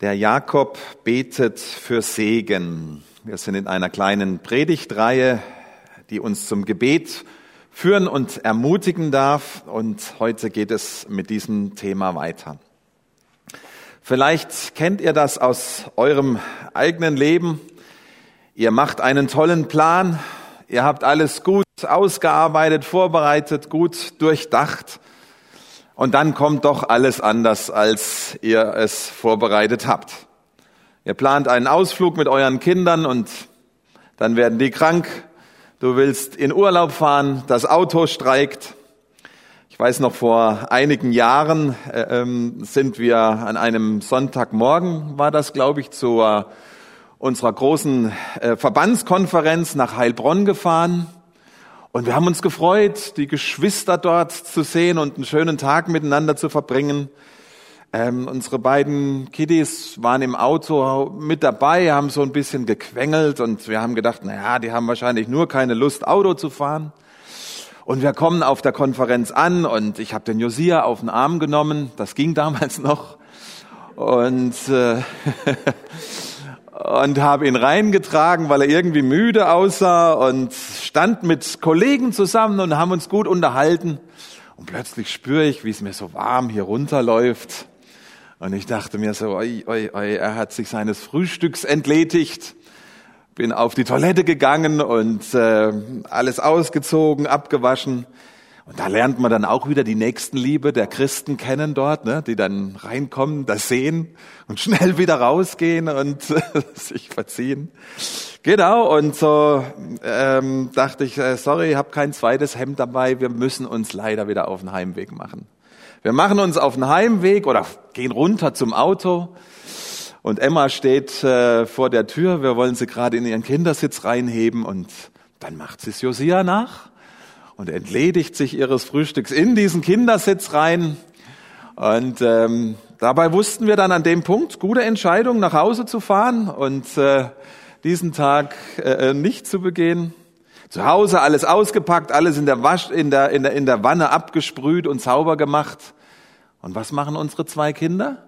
Der Jakob betet für Segen. Wir sind in einer kleinen Predigtreihe, die uns zum Gebet führen und ermutigen darf. Und heute geht es mit diesem Thema weiter. Vielleicht kennt ihr das aus eurem eigenen Leben. Ihr macht einen tollen Plan. Ihr habt alles gut ausgearbeitet, vorbereitet, gut durchdacht. Und dann kommt doch alles anders, als ihr es vorbereitet habt. Ihr plant einen Ausflug mit euren Kindern und dann werden die krank. Du willst in Urlaub fahren, das Auto streikt. Ich weiß noch, vor einigen Jahren äh, ähm, sind wir an einem Sonntagmorgen, war das, glaube ich, zu unserer großen äh, Verbandskonferenz nach Heilbronn gefahren. Und wir haben uns gefreut, die Geschwister dort zu sehen und einen schönen Tag miteinander zu verbringen. Ähm, unsere beiden Kiddies waren im Auto mit dabei, haben so ein bisschen gequengelt und wir haben gedacht, na ja, die haben wahrscheinlich nur keine Lust, Auto zu fahren. Und wir kommen auf der Konferenz an und ich habe den Josia auf den Arm genommen. Das ging damals noch. Und äh, und habe ihn reingetragen, weil er irgendwie müde aussah und stand mit Kollegen zusammen und haben uns gut unterhalten. Und plötzlich spüre ich, wie es mir so warm hier runterläuft. Und ich dachte mir so, oi, oi, oi, er hat sich seines Frühstücks entledigt. Bin auf die Toilette gegangen und äh, alles ausgezogen, abgewaschen. Und da lernt man dann auch wieder die Nächstenliebe der Christen kennen dort, ne, die dann reinkommen, das sehen und schnell wieder rausgehen und sich verziehen. Genau, und so ähm, dachte ich, äh, sorry, ich habe kein zweites Hemd dabei, wir müssen uns leider wieder auf den Heimweg machen. Wir machen uns auf den Heimweg oder gehen runter zum Auto und Emma steht äh, vor der Tür, wir wollen sie gerade in ihren Kindersitz reinheben und dann macht sie es Josia nach und entledigt sich ihres Frühstücks in diesen Kindersitz rein. Und ähm, dabei wussten wir dann an dem Punkt, gute Entscheidung, nach Hause zu fahren und äh, diesen Tag äh, nicht zu begehen. Zu Hause alles ausgepackt, alles in der, Wasch, in, der, in, der, in der Wanne abgesprüht und sauber gemacht. Und was machen unsere zwei Kinder?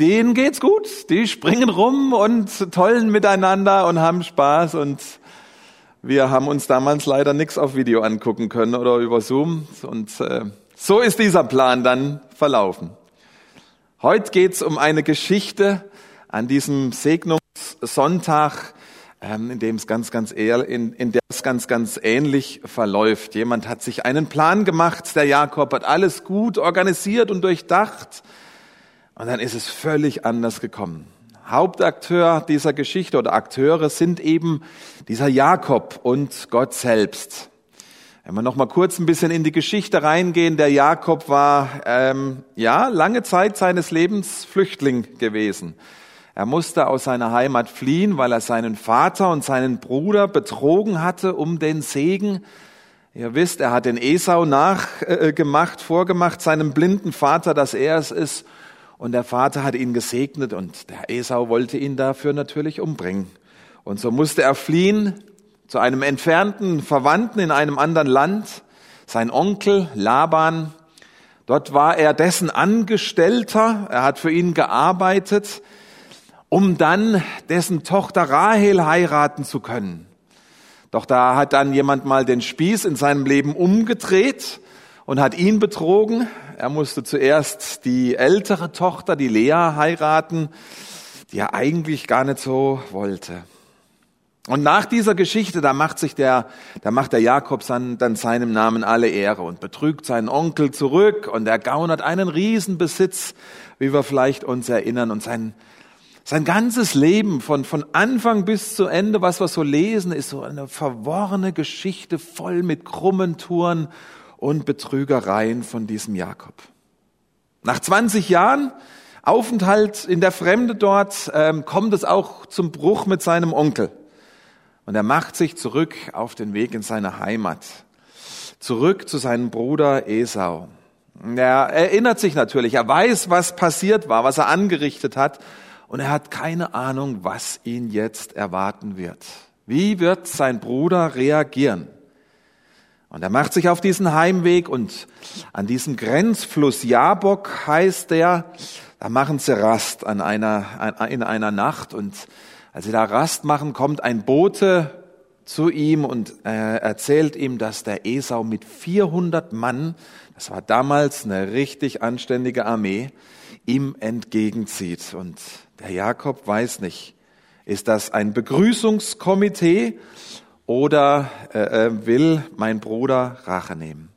Denen geht's gut. Die springen rum und tollen miteinander und haben Spaß und wir haben uns damals leider nichts auf Video angucken können oder über Zoom. Und äh, so ist dieser Plan dann verlaufen. Heute geht's um eine Geschichte an diesem Segnungssonntag, ähm, in dem es ganz, ganz eher, in, in der es ganz, ganz ähnlich verläuft. Jemand hat sich einen Plan gemacht, der Jakob hat alles gut organisiert und durchdacht. Und dann ist es völlig anders gekommen. Hauptakteur dieser Geschichte oder Akteure sind eben dieser Jakob und Gott selbst. Wenn wir noch mal kurz ein bisschen in die Geschichte reingehen, der Jakob war ähm, ja lange Zeit seines Lebens Flüchtling gewesen. Er musste aus seiner Heimat fliehen, weil er seinen Vater und seinen Bruder betrogen hatte um den Segen. Ihr wisst, er hat den Esau nachgemacht, vorgemacht, seinem blinden Vater, dass er es ist und der Vater hat ihn gesegnet und der Esau wollte ihn dafür natürlich umbringen. Und so musste er fliehen zu einem entfernten Verwandten in einem anderen Land, sein Onkel Laban. Dort war er dessen Angestellter, er hat für ihn gearbeitet, um dann dessen Tochter Rahel heiraten zu können. Doch da hat dann jemand mal den Spieß in seinem Leben umgedreht und hat ihn betrogen. Er musste zuerst die ältere Tochter, die Lea, heiraten, die er eigentlich gar nicht so wollte. Und nach dieser Geschichte, da macht sich der, da macht der Jakob dann seinem Namen alle Ehre und betrügt seinen Onkel zurück und er gaunert einen Riesenbesitz, wie wir vielleicht uns erinnern und sein, sein ganzes Leben von, von Anfang bis zu Ende, was wir so lesen, ist so eine verworrene Geschichte voll mit krummen Touren und Betrügereien von diesem Jakob. Nach 20 Jahren Aufenthalt in der Fremde dort ähm, kommt es auch zum Bruch mit seinem Onkel. Und er macht sich zurück auf den Weg in seine Heimat. Zurück zu seinem Bruder Esau. Er erinnert sich natürlich, er weiß, was passiert war, was er angerichtet hat. Und er hat keine Ahnung, was ihn jetzt erwarten wird. Wie wird sein Bruder reagieren? Und er macht sich auf diesen Heimweg und an diesem Grenzfluss Jabok heißt der, da machen sie Rast an einer, in einer Nacht und als sie da Rast machen, kommt ein Bote zu ihm und äh, erzählt ihm, dass der Esau mit 400 Mann, das war damals eine richtig anständige Armee, ihm entgegenzieht. Und der Jakob weiß nicht, ist das ein Begrüßungskomitee oder äh, äh will mein Bruder Rache nehmen?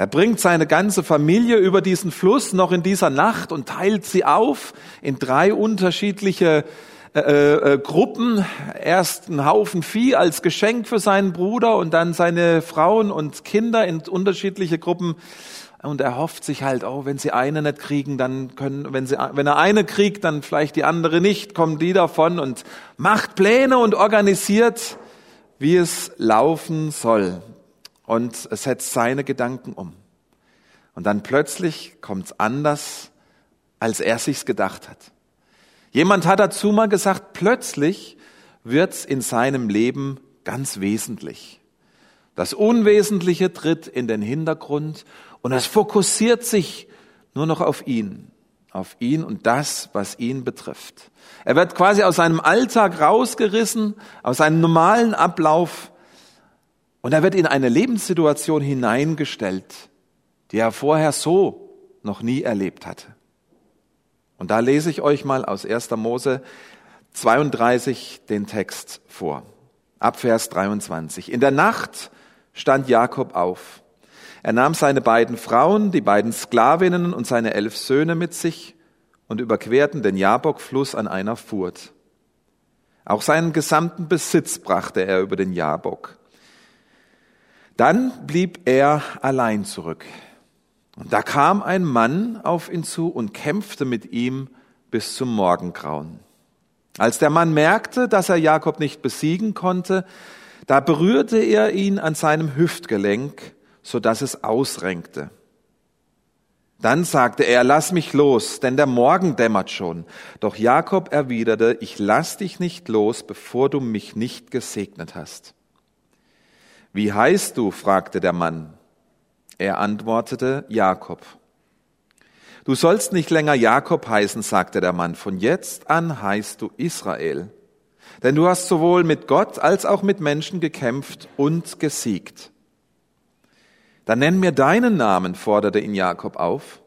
Er bringt seine ganze Familie über diesen Fluss noch in dieser Nacht und teilt sie auf in drei unterschiedliche äh, äh, Gruppen. Erst ein Haufen Vieh als Geschenk für seinen Bruder und dann seine Frauen und Kinder in unterschiedliche Gruppen. Und er hofft sich halt, oh, wenn sie eine nicht kriegen, dann können, wenn sie, wenn er eine kriegt, dann vielleicht die andere nicht, kommen die davon und macht Pläne und organisiert, wie es laufen soll. Und setzt seine Gedanken um. Und dann plötzlich kommt's anders, als er sich's gedacht hat. Jemand hat dazu mal gesagt, plötzlich wird's in seinem Leben ganz wesentlich. Das Unwesentliche tritt in den Hintergrund und es fokussiert sich nur noch auf ihn, auf ihn und das, was ihn betrifft. Er wird quasi aus seinem Alltag rausgerissen, aus seinem normalen Ablauf und er wird in eine Lebenssituation hineingestellt, die er vorher so noch nie erlebt hatte. Und da lese ich euch mal aus 1. Mose 32 den Text vor. Ab Vers 23. In der Nacht stand Jakob auf. Er nahm seine beiden Frauen, die beiden Sklavinnen und seine elf Söhne mit sich und überquerten den Jabok-Fluss an einer Furt. Auch seinen gesamten Besitz brachte er über den Jabok. Dann blieb er allein zurück. Und da kam ein Mann auf ihn zu und kämpfte mit ihm bis zum Morgengrauen. Als der Mann merkte, dass er Jakob nicht besiegen konnte, da berührte er ihn an seinem Hüftgelenk, so dass es ausrenkte. Dann sagte er, lass mich los, denn der Morgen dämmert schon. Doch Jakob erwiderte, ich lass dich nicht los, bevor du mich nicht gesegnet hast. Wie heißt du? fragte der Mann. Er antwortete, Jakob. Du sollst nicht länger Jakob heißen, sagte der Mann, von jetzt an heißt du Israel. Denn du hast sowohl mit Gott als auch mit Menschen gekämpft und gesiegt. Dann nenn mir deinen Namen, forderte ihn Jakob auf.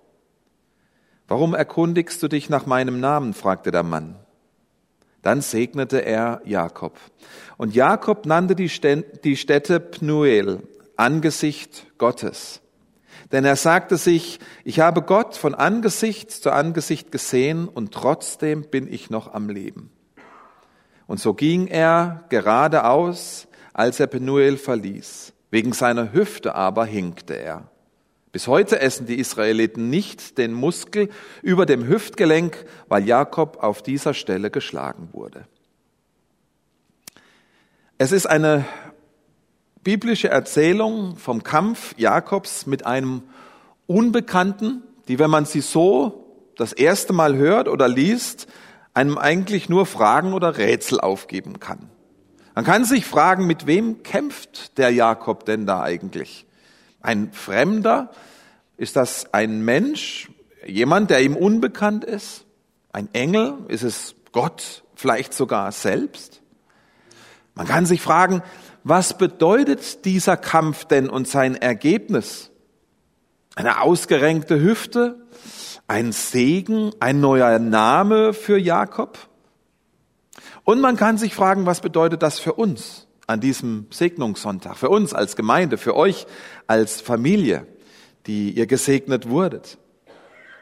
Warum erkundigst du dich nach meinem Namen? fragte der Mann. Dann segnete er Jakob. Und Jakob nannte die Stätte Pnuel, Angesicht Gottes. Denn er sagte sich, ich habe Gott von Angesicht zu Angesicht gesehen und trotzdem bin ich noch am Leben. Und so ging er geradeaus, als er Penuel verließ. Wegen seiner Hüfte aber hinkte er. Bis heute essen die Israeliten nicht den Muskel über dem Hüftgelenk, weil Jakob auf dieser Stelle geschlagen wurde. Es ist eine biblische Erzählung vom Kampf Jakobs mit einem Unbekannten, die, wenn man sie so das erste Mal hört oder liest, einem eigentlich nur Fragen oder Rätsel aufgeben kann. Man kann sich fragen, mit wem kämpft der Jakob denn da eigentlich? Ein Fremder? Ist das ein Mensch? Jemand, der ihm unbekannt ist? Ein Engel? Ist es Gott vielleicht sogar selbst? Man kann sich fragen, was bedeutet dieser Kampf denn und sein Ergebnis? Eine ausgerenkte Hüfte, ein Segen, ein neuer Name für Jakob? Und man kann sich fragen, was bedeutet das für uns an diesem Segnungssonntag, für uns als Gemeinde, für euch als Familie, die ihr gesegnet wurdet?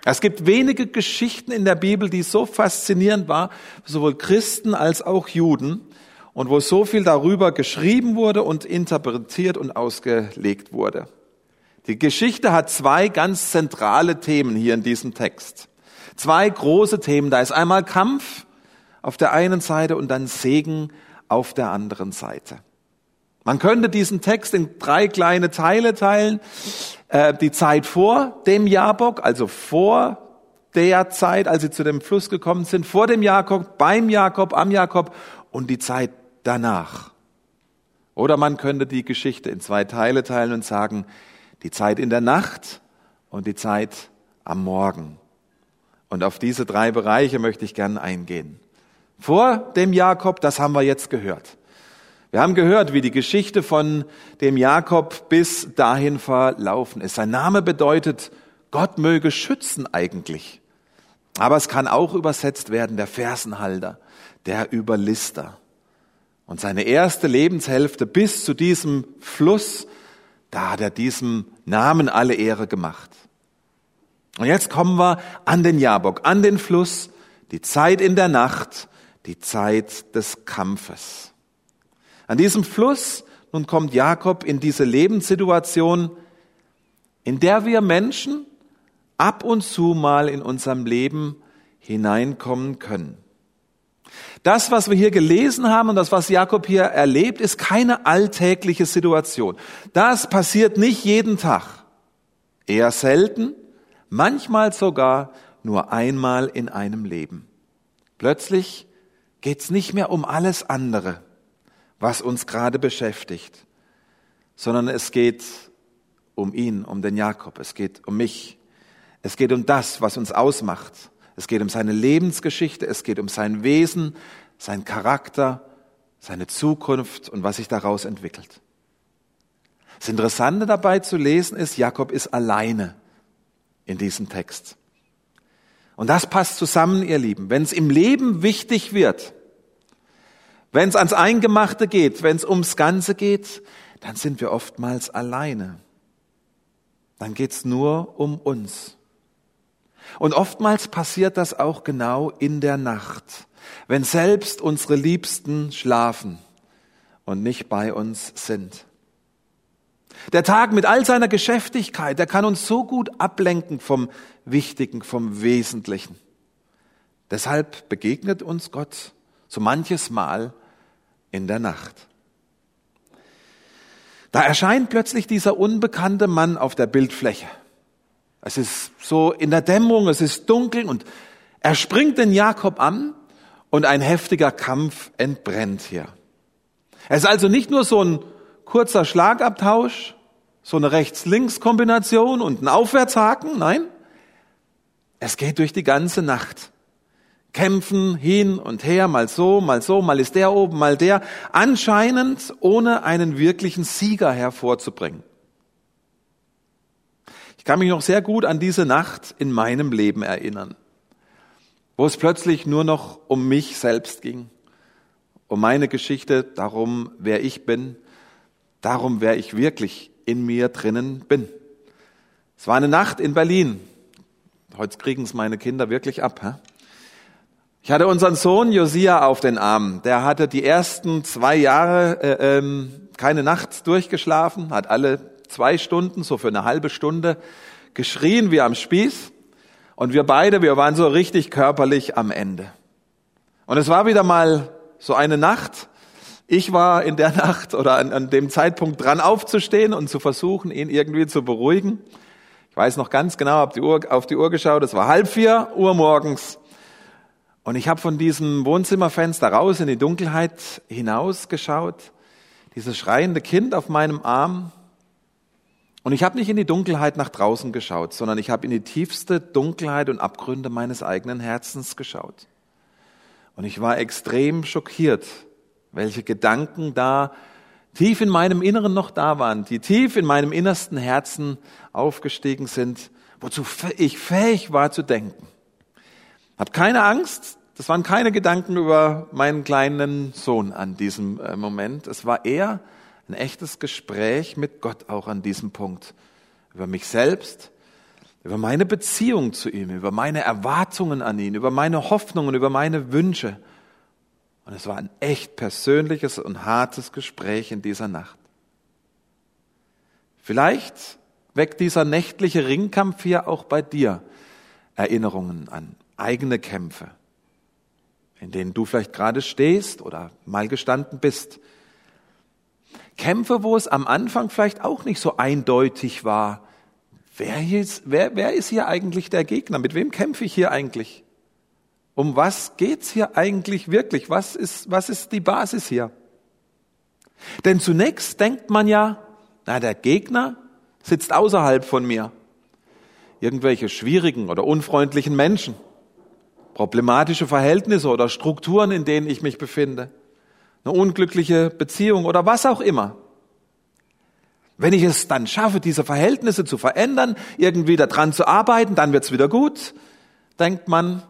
Es gibt wenige Geschichten in der Bibel, die so faszinierend waren, sowohl Christen als auch Juden, und wo so viel darüber geschrieben wurde und interpretiert und ausgelegt wurde. Die Geschichte hat zwei ganz zentrale Themen hier in diesem Text. Zwei große Themen. Da ist einmal Kampf auf der einen Seite und dann Segen auf der anderen Seite. Man könnte diesen Text in drei kleine Teile teilen. Äh, die Zeit vor dem Jabok, also vor der Zeit, als sie zu dem Fluss gekommen sind, vor dem Jakob, beim Jakob, am Jakob und die Zeit danach. Oder man könnte die Geschichte in zwei Teile teilen und sagen, die Zeit in der Nacht und die Zeit am Morgen. Und auf diese drei Bereiche möchte ich gerne eingehen. Vor dem Jakob, das haben wir jetzt gehört. Wir haben gehört, wie die Geschichte von dem Jakob bis dahin verlaufen ist. Sein Name bedeutet, Gott möge schützen eigentlich. Aber es kann auch übersetzt werden, der Fersenhalter, der Überlister. Und seine erste Lebenshälfte bis zu diesem Fluss, da hat er diesem Namen alle Ehre gemacht. Und jetzt kommen wir an den Jabok, an den Fluss, die Zeit in der Nacht, die Zeit des Kampfes. An diesem Fluss nun kommt Jakob in diese Lebenssituation, in der wir Menschen ab und zu mal in unserem Leben hineinkommen können. Das, was wir hier gelesen haben und das, was Jakob hier erlebt, ist keine alltägliche Situation. Das passiert nicht jeden Tag. Eher selten, manchmal sogar nur einmal in einem Leben. Plötzlich geht's nicht mehr um alles andere, was uns gerade beschäftigt, sondern es geht um ihn, um den Jakob, es geht um mich, es geht um das, was uns ausmacht. Es geht um seine Lebensgeschichte, es geht um sein Wesen, sein Charakter, seine Zukunft und was sich daraus entwickelt. Das Interessante dabei zu lesen ist, Jakob ist alleine in diesem Text. Und das passt zusammen, ihr Lieben. Wenn es im Leben wichtig wird, wenn es ans Eingemachte geht, wenn es ums Ganze geht, dann sind wir oftmals alleine. Dann geht's nur um uns. Und oftmals passiert das auch genau in der Nacht, wenn selbst unsere Liebsten schlafen und nicht bei uns sind. Der Tag mit all seiner Geschäftigkeit, der kann uns so gut ablenken vom Wichtigen, vom Wesentlichen. Deshalb begegnet uns Gott so manches Mal in der Nacht. Da erscheint plötzlich dieser unbekannte Mann auf der Bildfläche. Es ist so in der Dämmerung, es ist dunkel und er springt den Jakob an und ein heftiger Kampf entbrennt hier. Es ist also nicht nur so ein kurzer Schlagabtausch, so eine Rechts-Links-Kombination und ein Aufwärtshaken, nein, es geht durch die ganze Nacht. Kämpfen hin und her, mal so, mal so, mal ist der oben, mal der, anscheinend ohne einen wirklichen Sieger hervorzubringen. Ich kann mich noch sehr gut an diese Nacht in meinem Leben erinnern, wo es plötzlich nur noch um mich selbst ging, um meine Geschichte, darum, wer ich bin, darum, wer ich wirklich in mir drinnen bin. Es war eine Nacht in Berlin. Heute kriegen es meine Kinder wirklich ab. Hä? Ich hatte unseren Sohn Josia auf den Arm. Der hatte die ersten zwei Jahre äh, ähm, keine Nacht durchgeschlafen, hat alle zwei Stunden, so für eine halbe Stunde, geschrien wie am Spieß. Und wir beide, wir waren so richtig körperlich am Ende. Und es war wieder mal so eine Nacht. Ich war in der Nacht oder an, an dem Zeitpunkt dran aufzustehen und zu versuchen, ihn irgendwie zu beruhigen. Ich weiß noch ganz genau, habe die Uhr, auf die Uhr geschaut, es war halb vier Uhr morgens. Und ich habe von diesem Wohnzimmerfenster raus in die Dunkelheit hinausgeschaut, dieses schreiende Kind auf meinem Arm und ich habe nicht in die Dunkelheit nach draußen geschaut, sondern ich habe in die tiefste Dunkelheit und Abgründe meines eigenen Herzens geschaut. Und ich war extrem schockiert, welche Gedanken da tief in meinem Inneren noch da waren, die tief in meinem innersten Herzen aufgestiegen sind, wozu ich fähig war zu denken. Hab keine Angst, das waren keine Gedanken über meinen kleinen Sohn an diesem äh, Moment. Es war eher ein echtes Gespräch mit Gott auch an diesem Punkt. Über mich selbst, über meine Beziehung zu ihm, über meine Erwartungen an ihn, über meine Hoffnungen, über meine Wünsche. Und es war ein echt persönliches und hartes Gespräch in dieser Nacht. Vielleicht weckt dieser nächtliche Ringkampf hier auch bei dir Erinnerungen an eigene Kämpfe, in denen du vielleicht gerade stehst oder mal gestanden bist Kämpfe, wo es am Anfang vielleicht auch nicht so eindeutig war. Wer, ist, wer, wer ist hier eigentlich der Gegner? Mit wem kämpfe ich hier eigentlich? Um was geht's hier eigentlich wirklich? Was ist, was ist die Basis hier? Denn zunächst denkt man ja, na, der Gegner sitzt außerhalb von mir. Irgendwelche schwierigen oder unfreundlichen Menschen. problematische Verhältnisse oder Strukturen, in denen ich mich befinde, eine unglückliche Beziehung oder was auch immer. Wenn ich es dann schaffe, diese Verhältnisse zu verändern, irgendwie daran zu arbeiten, dann wird's wieder gut, denkt man.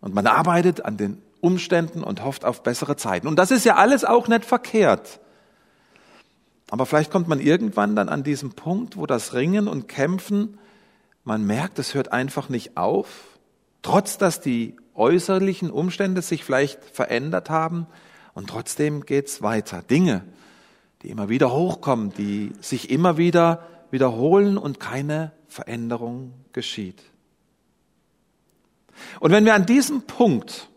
Und man arbeitet an den Umständen und hofft auf bessere Zeiten. Und das ist ja alles auch nicht verkehrt. Aber vielleicht kommt man irgendwann dann an diesem Punkt, wo das Ringen und Kämpfen, man merkt, es hört einfach nicht auf, trotz dass die äußerlichen Umstände sich vielleicht verändert haben und trotzdem geht's weiter. Dinge, die immer wieder hochkommen, die sich immer wieder wiederholen und keine Veränderung geschieht. Und wenn wir an diesem Punkt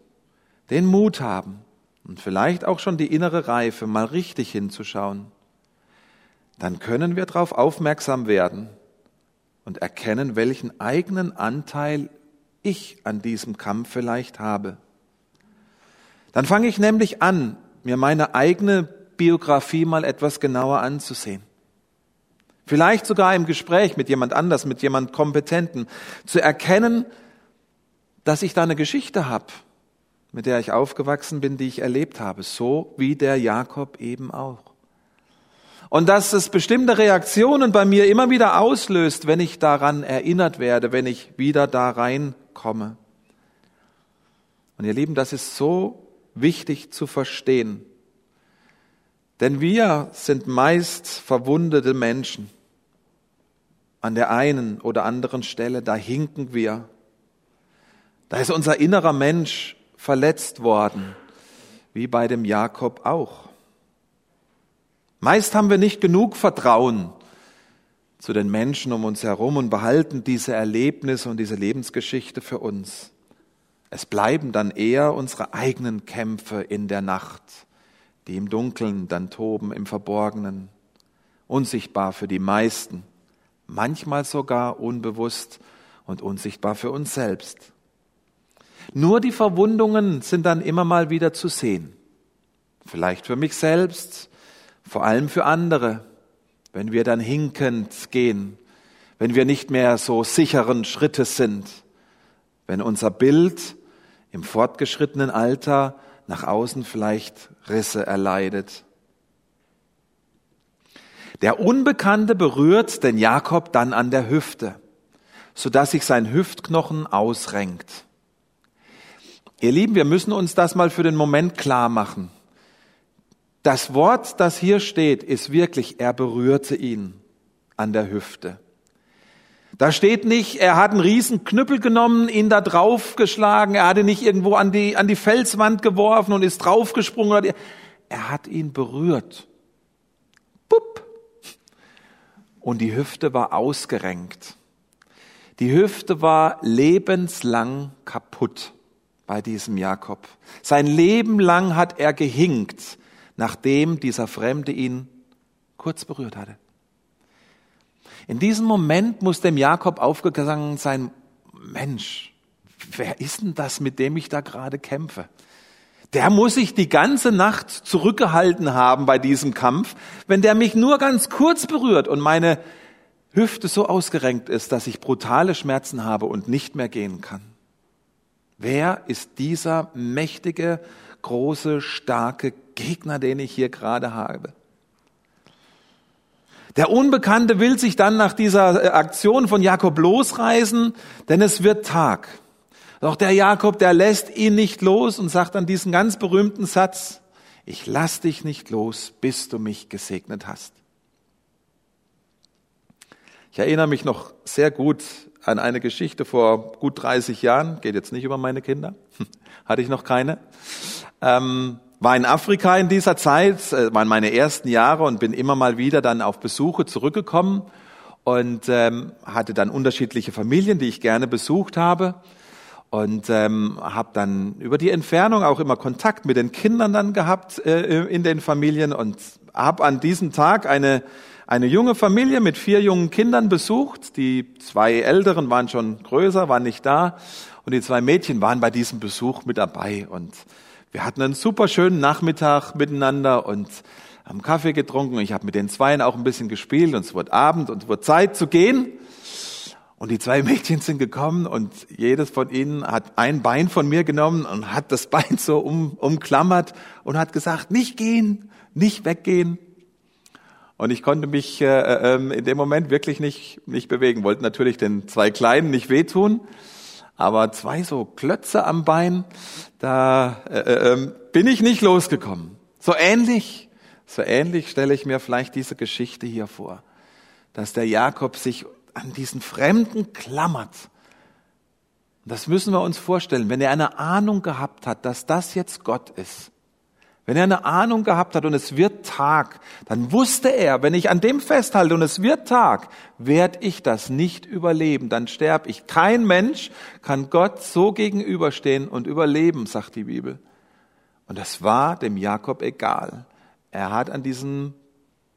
den Mut haben und vielleicht auch schon die innere Reife, mal richtig hinzuschauen, dann können wir darauf aufmerksam werden und erkennen, welchen eigenen Anteil ich an diesem Kampf vielleicht habe. Dann fange ich nämlich an, mir meine eigene Biografie mal etwas genauer anzusehen. Vielleicht sogar im Gespräch mit jemand anders, mit jemand Kompetenten, zu erkennen, dass ich da eine Geschichte habe, mit der ich aufgewachsen bin, die ich erlebt habe, so wie der Jakob eben auch. Und dass es bestimmte Reaktionen bei mir immer wieder auslöst, wenn ich daran erinnert werde, wenn ich wieder da reinkomme. Und ihr Lieben, das ist so wichtig zu verstehen. Denn wir sind meist verwundete Menschen. An der einen oder anderen Stelle, da hinken wir. Da ist unser innerer Mensch verletzt worden, wie bei dem Jakob auch. Meist haben wir nicht genug Vertrauen zu den Menschen um uns herum und behalten diese Erlebnisse und diese Lebensgeschichte für uns. Es bleiben dann eher unsere eigenen Kämpfe in der Nacht, die im Dunkeln dann toben, im Verborgenen, unsichtbar für die meisten, manchmal sogar unbewusst und unsichtbar für uns selbst. Nur die Verwundungen sind dann immer mal wieder zu sehen. Vielleicht für mich selbst, vor allem für andere, wenn wir dann hinkend gehen, wenn wir nicht mehr so sicheren Schrittes sind, wenn unser Bild im fortgeschrittenen Alter nach außen vielleicht Risse erleidet. Der Unbekannte berührt den Jakob dann an der Hüfte, sodass sich sein Hüftknochen ausrenkt. Ihr Lieben, wir müssen uns das mal für den Moment klar machen. Das Wort, das hier steht, ist wirklich, er berührte ihn an der Hüfte. Da steht nicht, er hat einen riesen Knüppel genommen, ihn da draufgeschlagen, er hat ihn nicht irgendwo an die, an die Felswand geworfen und ist draufgesprungen. Er hat ihn berührt. Pup. Und die Hüfte war ausgerenkt. Die Hüfte war lebenslang kaputt bei diesem Jakob. Sein Leben lang hat er gehinkt nachdem dieser Fremde ihn kurz berührt hatte. In diesem Moment muss dem Jakob aufgegangen sein, Mensch, wer ist denn das, mit dem ich da gerade kämpfe? Der muss sich die ganze Nacht zurückgehalten haben bei diesem Kampf, wenn der mich nur ganz kurz berührt und meine Hüfte so ausgerenkt ist, dass ich brutale Schmerzen habe und nicht mehr gehen kann. Wer ist dieser mächtige, große, starke Gegner, den ich hier gerade habe. Der Unbekannte will sich dann nach dieser äh, Aktion von Jakob losreißen, denn es wird Tag. Doch der Jakob, der lässt ihn nicht los und sagt dann diesen ganz berühmten Satz, ich lass dich nicht los, bis du mich gesegnet hast. Ich erinnere mich noch sehr gut an eine Geschichte vor gut 30 Jahren, geht jetzt nicht über meine Kinder, hatte ich noch keine. Ähm, war in Afrika in dieser Zeit, äh, waren meine ersten Jahre und bin immer mal wieder dann auf Besuche zurückgekommen und ähm, hatte dann unterschiedliche Familien, die ich gerne besucht habe und ähm, habe dann über die Entfernung auch immer Kontakt mit den Kindern dann gehabt äh, in den Familien und habe an diesem Tag eine eine junge Familie mit vier jungen Kindern besucht. Die zwei Älteren waren schon größer, waren nicht da und die zwei Mädchen waren bei diesem Besuch mit dabei und wir hatten einen super schönen Nachmittag miteinander und haben Kaffee getrunken. Ich habe mit den Zweien auch ein bisschen gespielt und es wurde Abend und es wurde Zeit zu gehen. Und die zwei Mädchen sind gekommen und jedes von ihnen hat ein Bein von mir genommen und hat das Bein so um, umklammert und hat gesagt, nicht gehen, nicht weggehen. Und ich konnte mich äh, äh, in dem Moment wirklich nicht, nicht bewegen. Wollte natürlich den zwei Kleinen nicht wehtun, aber zwei so Klötze am Bein, da äh, äh, ähm, bin ich nicht losgekommen. So ähnlich, so ähnlich stelle ich mir vielleicht diese Geschichte hier vor, dass der Jakob sich an diesen Fremden klammert. Das müssen wir uns vorstellen, wenn er eine Ahnung gehabt hat, dass das jetzt Gott ist, wenn er eine Ahnung gehabt hat und es wird Tag, dann wusste er, wenn ich an dem festhalte und es wird Tag, werde ich das nicht überleben, dann sterbe ich. Kein Mensch kann Gott so gegenüberstehen und überleben, sagt die Bibel. Und das war dem Jakob egal. Er hat an diesem,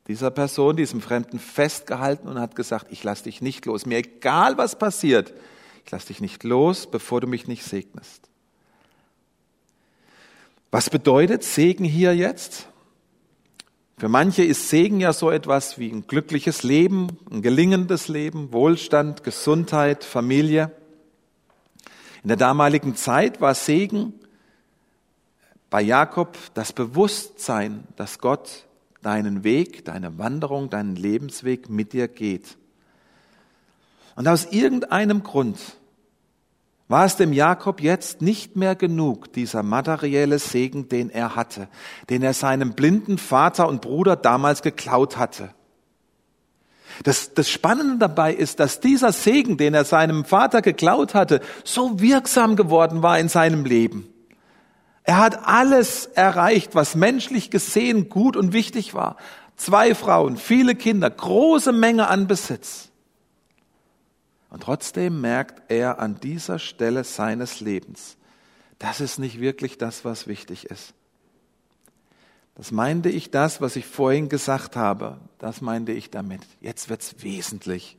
dieser Person, diesem Fremden festgehalten und hat gesagt, ich lass dich nicht los. Mir egal, was passiert, ich lass dich nicht los, bevor du mich nicht segnest. Was bedeutet Segen hier jetzt? Für manche ist Segen ja so etwas wie ein glückliches Leben, ein gelingendes Leben, Wohlstand, Gesundheit, Familie. In der damaligen Zeit war Segen bei Jakob das Bewusstsein, dass Gott deinen Weg, deine Wanderung, deinen Lebensweg mit dir geht. Und aus irgendeinem Grund war es dem Jakob jetzt nicht mehr genug, dieser materielle Segen, den er hatte, den er seinem blinden Vater und Bruder damals geklaut hatte. Das, das Spannende dabei ist, dass dieser Segen, den er seinem Vater geklaut hatte, so wirksam geworden war in seinem Leben. Er hat alles erreicht, was menschlich gesehen gut und wichtig war. Zwei Frauen, viele Kinder, große Menge an Besitz. Und trotzdem merkt er an dieser Stelle seines Lebens, das ist nicht wirklich das, was wichtig ist. Das meinte ich das, was ich vorhin gesagt habe. Das meinte ich damit. Jetzt wird's wesentlich.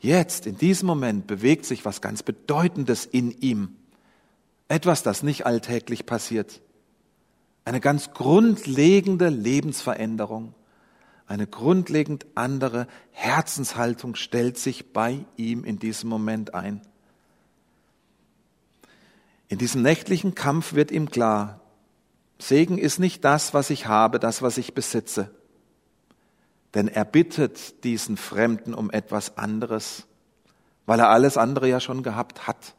Jetzt, in diesem Moment, bewegt sich was ganz Bedeutendes in ihm. Etwas, das nicht alltäglich passiert. Eine ganz grundlegende Lebensveränderung. Eine grundlegend andere Herzenshaltung stellt sich bei ihm in diesem Moment ein. In diesem nächtlichen Kampf wird ihm klar, Segen ist nicht das, was ich habe, das, was ich besitze. Denn er bittet diesen Fremden um etwas anderes, weil er alles andere ja schon gehabt hat.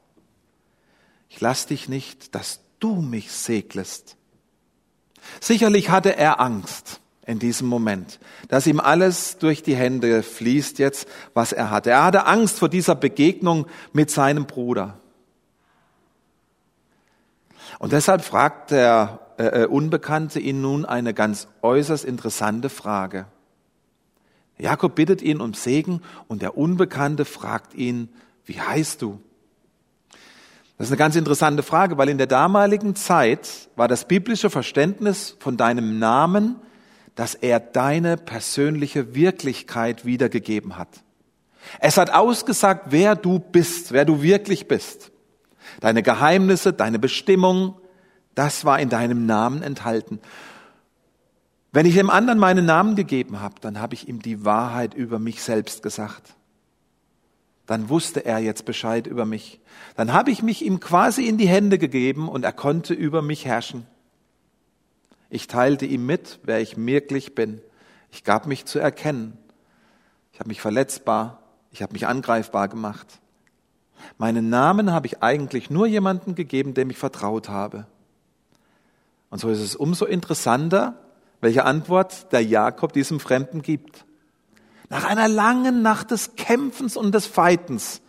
Ich lass dich nicht, dass du mich segnest. Sicherlich hatte er Angst in diesem Moment, dass ihm alles durch die Hände fließt jetzt, was er hatte. Er hatte Angst vor dieser Begegnung mit seinem Bruder. Und deshalb fragt der äh, äh, Unbekannte ihn nun eine ganz äußerst interessante Frage. Jakob bittet ihn um Segen und der Unbekannte fragt ihn, wie heißt du? Das ist eine ganz interessante Frage, weil in der damaligen Zeit war das biblische Verständnis von deinem Namen dass er deine persönliche Wirklichkeit wiedergegeben hat. Es hat ausgesagt, wer du bist, wer du wirklich bist. Deine Geheimnisse, deine Bestimmung, das war in deinem Namen enthalten. Wenn ich dem anderen meinen Namen gegeben habe, dann habe ich ihm die Wahrheit über mich selbst gesagt. Dann wusste er jetzt Bescheid über mich. Dann habe ich mich ihm quasi in die Hände gegeben und er konnte über mich herrschen. Ich teilte ihm mit, wer ich wirklich bin. Ich gab mich zu erkennen. Ich habe mich verletzbar, ich habe mich angreifbar gemacht. Meinen Namen habe ich eigentlich nur jemandem gegeben, dem ich vertraut habe. Und so ist es umso interessanter, welche Antwort der Jakob diesem Fremden gibt. Nach einer langen Nacht des Kämpfens und des Feitens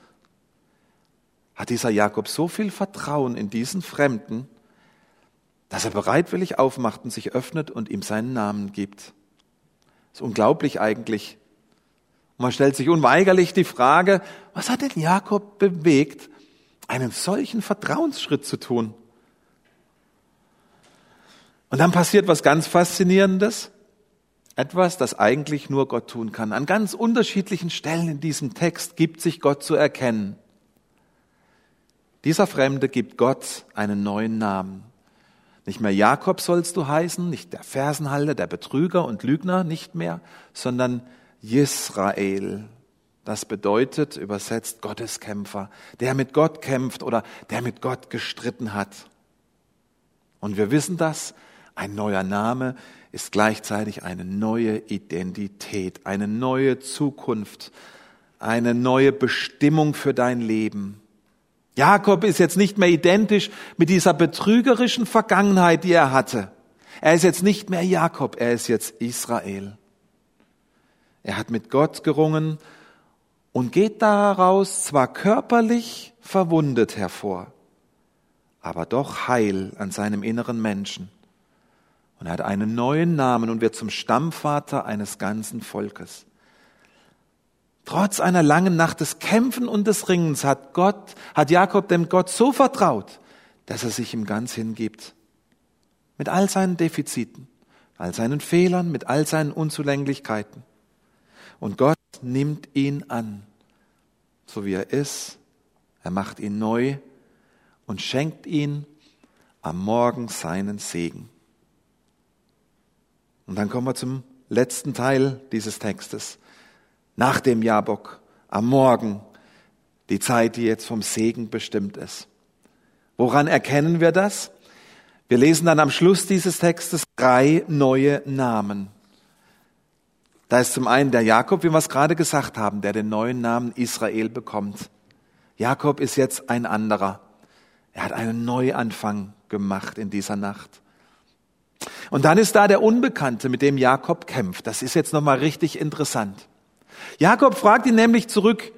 hat dieser Jakob so viel Vertrauen in diesen Fremden, dass er bereitwillig aufmacht und sich öffnet und ihm seinen Namen gibt. Das ist unglaublich eigentlich. Und man stellt sich unweigerlich die Frage, was hat denn Jakob bewegt, einen solchen Vertrauensschritt zu tun? Und dann passiert was ganz Faszinierendes. Etwas, das eigentlich nur Gott tun kann. An ganz unterschiedlichen Stellen in diesem Text gibt sich Gott zu erkennen. Dieser Fremde gibt Gott einen neuen Namen. Nicht mehr Jakob sollst du heißen, nicht der Fersenhalter, der Betrüger und Lügner, nicht mehr, sondern Israel. Das bedeutet übersetzt Gotteskämpfer, der mit Gott kämpft oder der mit Gott gestritten hat. Und wir wissen das, ein neuer Name ist gleichzeitig eine neue Identität, eine neue Zukunft, eine neue Bestimmung für dein Leben. Jakob ist jetzt nicht mehr identisch mit dieser betrügerischen Vergangenheit, die er hatte. Er ist jetzt nicht mehr Jakob, er ist jetzt Israel. Er hat mit Gott gerungen und geht daraus zwar körperlich verwundet hervor, aber doch heil an seinem inneren Menschen. Und er hat einen neuen Namen und wird zum Stammvater eines ganzen Volkes. Trotz einer langen Nacht des Kämpfen und des Ringens hat Gott, hat Jakob dem Gott so vertraut, dass er sich ihm ganz hingibt. Mit all seinen Defiziten, all seinen Fehlern, mit all seinen Unzulänglichkeiten. Und Gott nimmt ihn an, so wie er ist. Er macht ihn neu und schenkt ihn am Morgen seinen Segen. Und dann kommen wir zum letzten Teil dieses Textes. Nach dem Jabok, am Morgen, die Zeit, die jetzt vom Segen bestimmt ist. Woran erkennen wir das? Wir lesen dann am Schluss dieses Textes drei neue Namen. Da ist zum einen der Jakob, wie wir es gerade gesagt haben, der den neuen Namen Israel bekommt. Jakob ist jetzt ein anderer. Er hat einen Neuanfang gemacht in dieser Nacht. Und dann ist da der Unbekannte, mit dem Jakob kämpft. Das ist jetzt nochmal richtig interessant. Jakob fragt ihn nämlich zurück,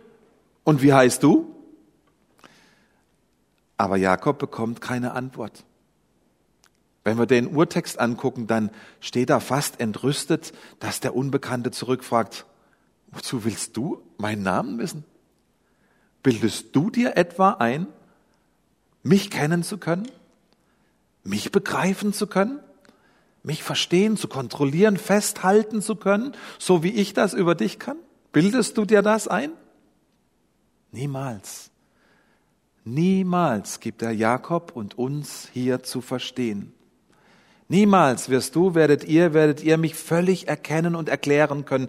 und wie heißt du? Aber Jakob bekommt keine Antwort. Wenn wir den Urtext angucken, dann steht da fast entrüstet, dass der Unbekannte zurückfragt, wozu willst du meinen Namen wissen? Bildest du dir etwa ein, mich kennen zu können? Mich begreifen zu können? Mich verstehen, zu kontrollieren, festhalten zu können, so wie ich das über dich kann? Bildest du dir das ein? Niemals. Niemals gibt er Jakob und uns hier zu verstehen. Niemals wirst du, werdet ihr, werdet ihr mich völlig erkennen und erklären können.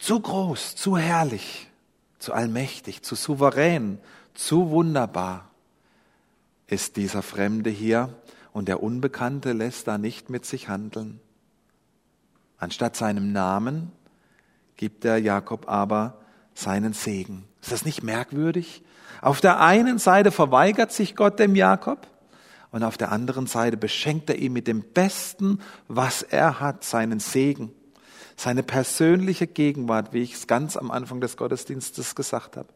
Zu groß, zu herrlich, zu allmächtig, zu souverän, zu wunderbar ist dieser Fremde hier und der Unbekannte lässt da nicht mit sich handeln. Anstatt seinem Namen gibt der Jakob aber seinen Segen. Ist das nicht merkwürdig? Auf der einen Seite verweigert sich Gott dem Jakob und auf der anderen Seite beschenkt er ihn mit dem Besten, was er hat, seinen Segen, seine persönliche Gegenwart, wie ich es ganz am Anfang des Gottesdienstes gesagt habe.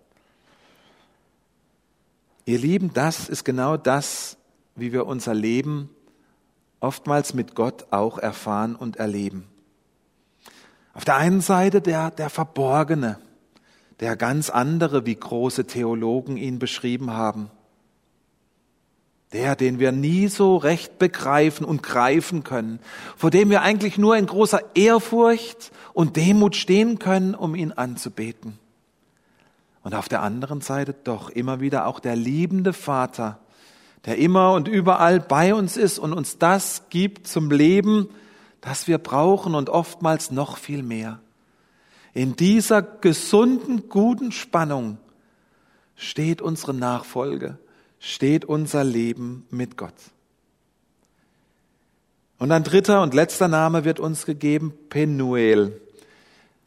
Ihr Lieben, das ist genau das, wie wir unser Leben oftmals mit Gott auch erfahren und erleben. Auf der einen Seite der, der Verborgene, der ganz andere, wie große Theologen ihn beschrieben haben. Der, den wir nie so recht begreifen und greifen können, vor dem wir eigentlich nur in großer Ehrfurcht und Demut stehen können, um ihn anzubeten. Und auf der anderen Seite doch immer wieder auch der liebende Vater, der immer und überall bei uns ist und uns das gibt zum Leben, das wir brauchen und oftmals noch viel mehr. In dieser gesunden, guten Spannung steht unsere Nachfolge steht unser Leben mit Gott. Und ein dritter und letzter Name wird uns gegeben, Penuel.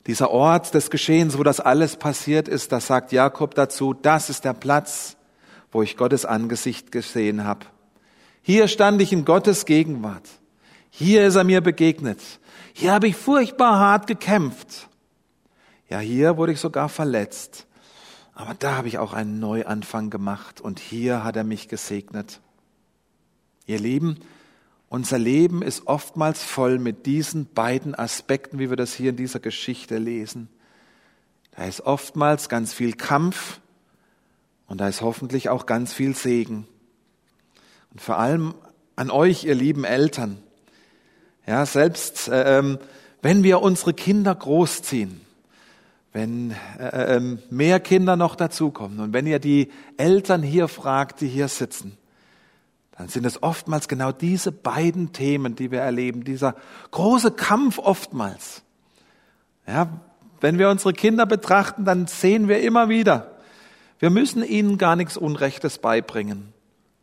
Dieser Ort des Geschehens, wo das alles passiert ist, da sagt Jakob dazu, das ist der Platz, wo ich Gottes Angesicht gesehen habe. Hier stand ich in Gottes Gegenwart. Hier ist er mir begegnet. Hier habe ich furchtbar hart gekämpft. Ja, hier wurde ich sogar verletzt. Aber da habe ich auch einen Neuanfang gemacht und hier hat er mich gesegnet. Ihr Lieben, unser Leben ist oftmals voll mit diesen beiden Aspekten, wie wir das hier in dieser Geschichte lesen. Da ist oftmals ganz viel Kampf und da ist hoffentlich auch ganz viel Segen. Und vor allem an euch, ihr lieben Eltern. Ja, selbst äh, ähm, wenn wir unsere Kinder großziehen, wenn äh, äh, mehr Kinder noch dazukommen und wenn ihr die Eltern hier fragt, die hier sitzen, dann sind es oftmals genau diese beiden Themen, die wir erleben, dieser große Kampf oftmals. Ja, wenn wir unsere Kinder betrachten, dann sehen wir immer wieder, wir müssen ihnen gar nichts Unrechtes beibringen.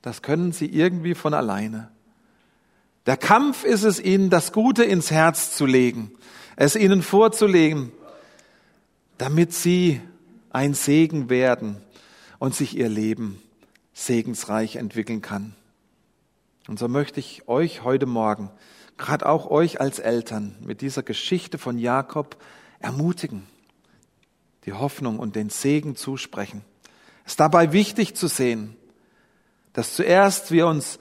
Das können sie irgendwie von alleine. Der Kampf ist es ihnen, das Gute ins Herz zu legen, es ihnen vorzulegen, damit sie ein Segen werden und sich ihr Leben segensreich entwickeln kann. Und so möchte ich euch heute Morgen, gerade auch euch als Eltern, mit dieser Geschichte von Jakob ermutigen, die Hoffnung und den Segen zusprechen. Es ist dabei wichtig zu sehen, dass zuerst wir uns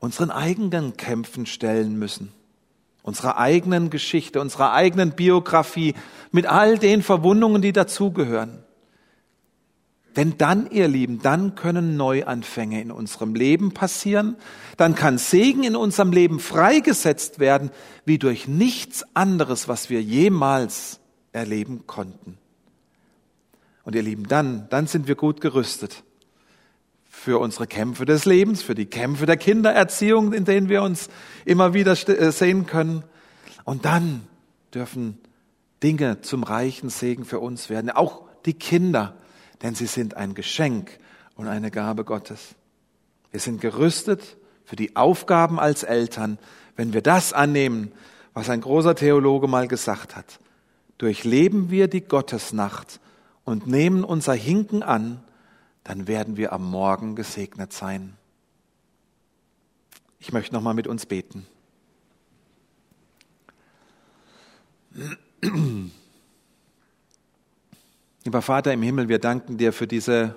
unseren eigenen Kämpfen stellen müssen, unserer eigenen Geschichte, unserer eigenen Biografie mit all den Verwundungen, die dazugehören. Denn dann, ihr Lieben, dann können Neuanfänge in unserem Leben passieren, dann kann Segen in unserem Leben freigesetzt werden, wie durch nichts anderes, was wir jemals erleben konnten. Und ihr Lieben, dann, dann sind wir gut gerüstet für unsere Kämpfe des Lebens, für die Kämpfe der Kindererziehung, in denen wir uns immer wieder äh, sehen können. Und dann dürfen Dinge zum reichen Segen für uns werden. Auch die Kinder, denn sie sind ein Geschenk und eine Gabe Gottes. Wir sind gerüstet für die Aufgaben als Eltern, wenn wir das annehmen, was ein großer Theologe mal gesagt hat. Durchleben wir die Gottesnacht und nehmen unser Hinken an, dann werden wir am Morgen gesegnet sein. Ich möchte noch mal mit uns beten. Lieber Vater im Himmel, wir danken dir für diese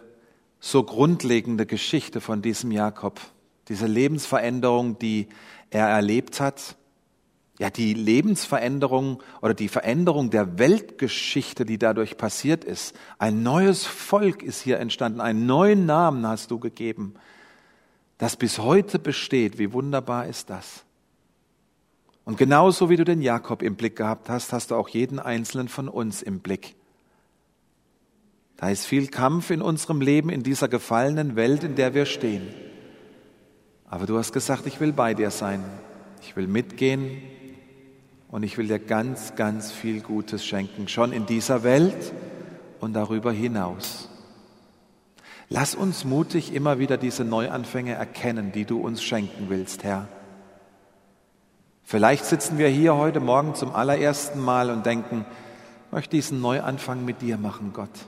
so grundlegende Geschichte von diesem Jakob, diese Lebensveränderung, die er erlebt hat, ja, die Lebensveränderung oder die Veränderung der Weltgeschichte, die dadurch passiert ist. Ein neues Volk ist hier entstanden, einen neuen Namen hast du gegeben, das bis heute besteht. Wie wunderbar ist das? Und genauso wie du den Jakob im Blick gehabt hast, hast du auch jeden einzelnen von uns im Blick. Da ist viel Kampf in unserem Leben, in dieser gefallenen Welt, in der wir stehen. Aber du hast gesagt, ich will bei dir sein. Ich will mitgehen und ich will dir ganz, ganz viel Gutes schenken, schon in dieser Welt und darüber hinaus. Lass uns mutig immer wieder diese Neuanfänge erkennen, die du uns schenken willst, Herr. Vielleicht sitzen wir hier heute Morgen zum allerersten Mal und denken, ich möchte diesen Neuanfang mit dir machen, Gott.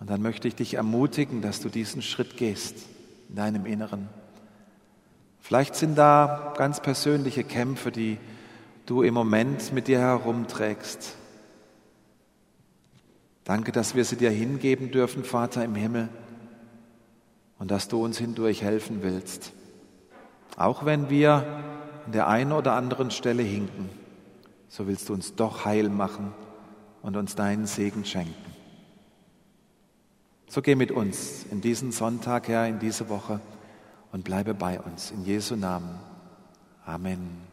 Und dann möchte ich dich ermutigen, dass du diesen Schritt gehst in deinem Inneren. Vielleicht sind da ganz persönliche Kämpfe, die du im Moment mit dir herumträgst. Danke, dass wir sie dir hingeben dürfen, Vater im Himmel, und dass du uns hindurch helfen willst. Auch wenn wir an der einen oder anderen Stelle hinken, so willst du uns doch heil machen und uns deinen Segen schenken. So geh mit uns in diesen Sonntag, Herr, in diese Woche und bleibe bei uns. In Jesu Namen. Amen.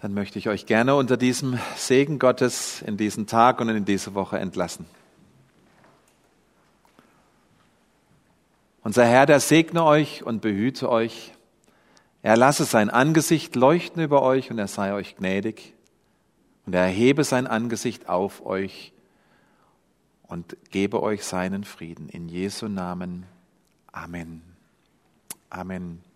Dann möchte ich euch gerne unter diesem Segen Gottes in diesen Tag und in diese Woche entlassen. Unser Herr, der segne euch und behüte euch. Er lasse sein Angesicht leuchten über euch und er sei euch gnädig. Und er erhebe sein Angesicht auf euch und gebe euch seinen Frieden. In Jesu Namen. Amen. Amen.